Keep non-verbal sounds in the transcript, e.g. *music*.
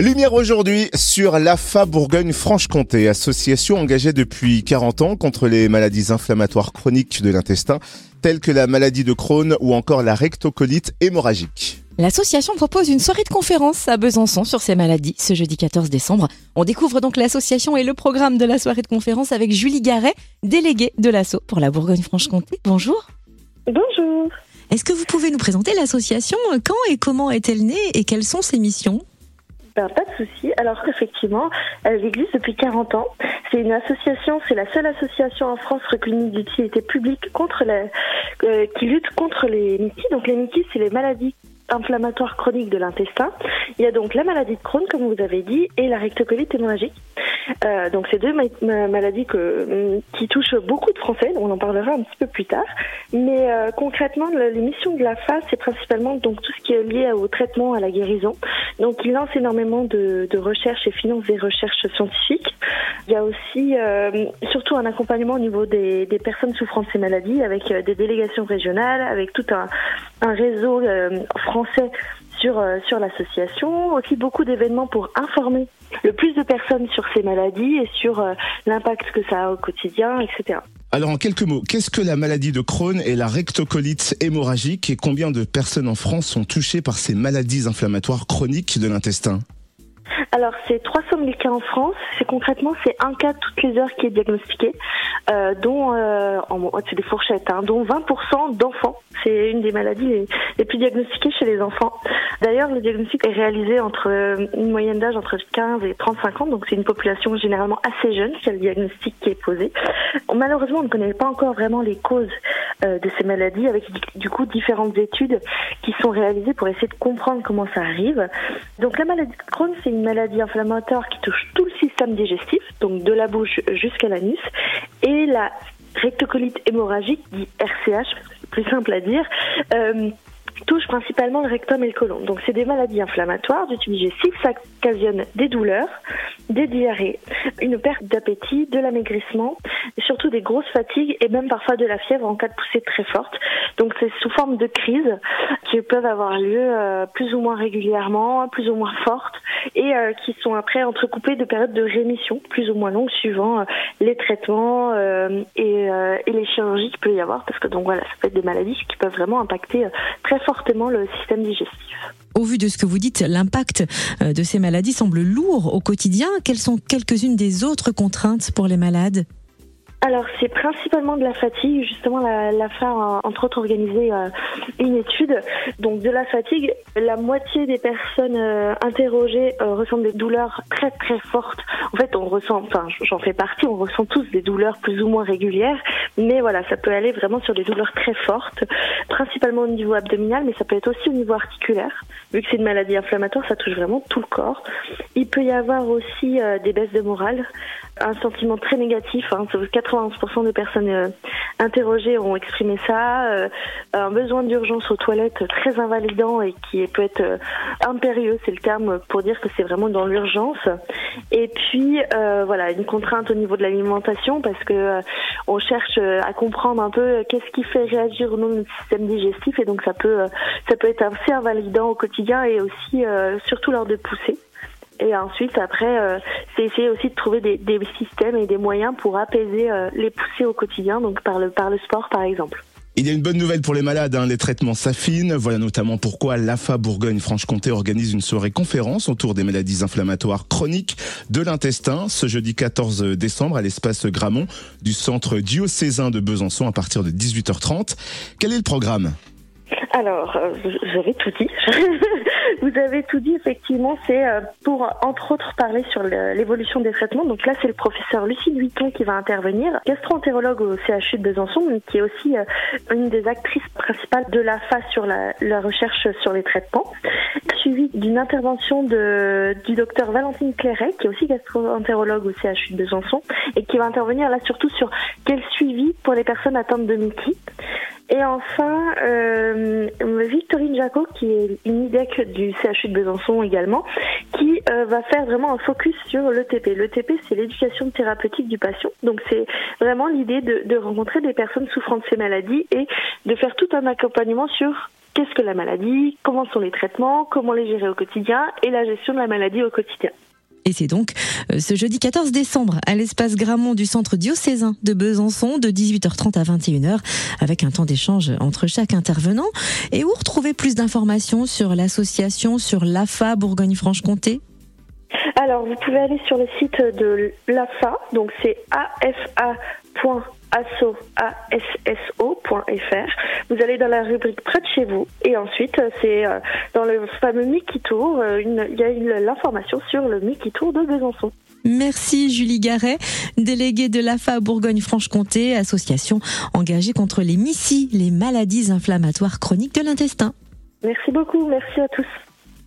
Lumière aujourd'hui sur l'AFA Bourgogne-Franche-Comté, association engagée depuis 40 ans contre les maladies inflammatoires chroniques de l'intestin, telles que la maladie de Crohn ou encore la rectocolite hémorragique. L'association propose une soirée de conférence à Besançon sur ces maladies ce jeudi 14 décembre. On découvre donc l'association et le programme de la soirée de conférence avec Julie Garret, déléguée de l'ASSO pour la Bourgogne-Franche-Comté. Bonjour. Bonjour. Est-ce que vous pouvez nous présenter l'association? Quand et comment est-elle née et quelles sont ses missions? Ben, pas de souci. Alors effectivement, elle existe depuis 40 ans. C'est une association, c'est la seule association en France reconnue d'utilité publique contre la, euh, qui lutte contre les MITI. Donc les MITI, c'est les maladies inflammatoires chroniques de l'intestin. Il y a donc la maladie de Crohn, comme vous avez dit, et la rectocolite hémorragique. Euh, donc c'est deux maladies que, mm, qui touchent beaucoup de Français, on en parlera un petit peu plus tard. Mais euh, concrètement, les missions de la FA, c'est principalement donc tout ce qui est lié au traitement, à la guérison. Donc il lance énormément de, de recherches et finance des recherches scientifiques. Il y a aussi euh, surtout un accompagnement au niveau des, des, personnes souffrant de ces maladies, avec euh, des délégations régionales, avec tout un, un réseau euh, français sur, euh, sur l'association, aussi beaucoup d'événements pour informer le plus de personnes sur ces maladies et sur euh, l'impact que ça a au quotidien, etc. Alors en quelques mots, qu'est-ce que la maladie de Crohn et la rectocolite hémorragique et combien de personnes en France sont touchées par ces maladies inflammatoires chroniques de l'intestin? Alors, c'est 300 000 cas en France. C'est concrètement, c'est un cas toutes les heures qui est diagnostiqué, euh, dont, euh, c'est des fourchettes, hein, dont 20% d'enfants. C'est une des maladies les, plus diagnostiquées chez les enfants. D'ailleurs, le diagnostic est réalisé entre euh, une moyenne d'âge entre 15 et 35 ans, donc c'est une population généralement assez jeune qui a le diagnostic qui est posé. Malheureusement, on ne connaît pas encore vraiment les causes euh, de ces maladies, avec du coup différentes études qui sont réalisées pour essayer de comprendre comment ça arrive. Donc la maladie de Crohn, c'est une maladie inflammatoire qui touche tout le système digestif, donc de la bouche jusqu'à l'anus, et la rectocolite hémorragique, dit RCH, plus simple à dire, euh, touche principalement le rectum et le côlon. Donc c'est des maladies inflammatoires du tube digestif, ça occasionne des douleurs, des diarrhées, une perte d'appétit, de l'amaigrissement, surtout des grosses fatigues et même parfois de la fièvre en cas de poussée très forte. Donc c'est sous forme de crises qui peuvent avoir lieu euh, plus ou moins régulièrement, plus ou moins fortes et euh, qui sont après entrecoupées de périodes de rémission plus ou moins longues suivant euh, les traitements et, et, les chirurgies qu'il peut y avoir parce que donc voilà ça peut être des maladies qui peuvent vraiment impacter très fortement Au vu de ce que vous dites, l'impact de ces maladies semble lourd au quotidien. Quelles sont quelques-unes des autres contraintes pour les malades? Alors c'est principalement de la fatigue. Justement, la, la a entre autres organisé euh, une étude. Donc de la fatigue, la moitié des personnes euh, interrogées euh, ressentent des douleurs très très fortes. En fait, on ressent, enfin j'en fais partie, on ressent tous des douleurs plus ou moins régulières, mais voilà, ça peut aller vraiment sur des douleurs très fortes, principalement au niveau abdominal, mais ça peut être aussi au niveau articulaire. Vu que c'est une maladie inflammatoire, ça touche vraiment tout le corps. Il peut y avoir aussi des baisses de morale, un sentiment très négatif. Hein, 91% des personnes euh, interrogées ont exprimé ça. Euh, un besoin d'urgence aux toilettes très invalidant et qui peut être euh, impérieux, c'est le terme pour dire que c'est vraiment dans l'urgence. Et puis voilà, une contrainte au niveau de l'alimentation parce que on cherche à comprendre un peu qu'est-ce qui fait réagir ou non notre système digestif et donc ça peut ça peut être assez invalidant au quotidien et aussi surtout lors de poussées. Et ensuite, après, euh, c'est essayer aussi de trouver des, des, systèmes et des moyens pour apaiser euh, les poussées au quotidien, donc par le, par le sport, par exemple. Il y a une bonne nouvelle pour les malades, hein. les traitements s'affinent. Voilà notamment pourquoi l'AFA Bourgogne-Franche-Comté organise une soirée conférence autour des maladies inflammatoires chroniques de l'intestin ce jeudi 14 décembre à l'espace Gramont du centre diocésain de Besançon à partir de 18h30. Quel est le programme? Alors, euh, vous avez tout dit. *laughs* vous avez tout dit, effectivement. C'est euh, pour, entre autres, parler sur l'évolution des traitements. Donc là, c'est le professeur Lucie Vuitton qui va intervenir, gastro-entérologue au CHU de Besançon, qui est aussi euh, une des actrices principales de la phase sur la, recherche sur les traitements. Suivi d'une intervention de, du docteur Valentine Clairet, qui est aussi gastro-entérologue au CHU de Besançon, et qui va intervenir là surtout sur quel suivi pour les personnes atteintes de MICI. Et enfin, euh, Victorine Jacot, qui est une IDEC du CHU de Besançon également, qui euh, va faire vraiment un focus sur l'ETP. L'ETP, c'est l'éducation thérapeutique du patient. Donc c'est vraiment l'idée de, de rencontrer des personnes souffrant de ces maladies et de faire tout un accompagnement sur qu'est-ce que la maladie, comment sont les traitements, comment les gérer au quotidien et la gestion de la maladie au quotidien. Et c'est donc euh, ce jeudi 14 décembre à l'espace Gramont du centre diocésain de Besançon de 18h30 à 21h avec un temps d'échange entre chaque intervenant. Et où retrouver plus d'informations sur l'association, sur l'AFA Bourgogne-Franche-Comté? Alors, vous pouvez aller sur le site de l'AFA, donc c'est afa.asso.fr. Vous allez dans la rubrique près de chez vous et ensuite c'est euh, dans le fameux Mickey Tour, euh, il y a l'information sur le Mickey Tour de Besançon. Merci Julie Garret, déléguée de l'AFA Bourgogne-Franche-Comté, association engagée contre les MICI, les maladies inflammatoires chroniques de l'intestin. Merci beaucoup, merci à tous.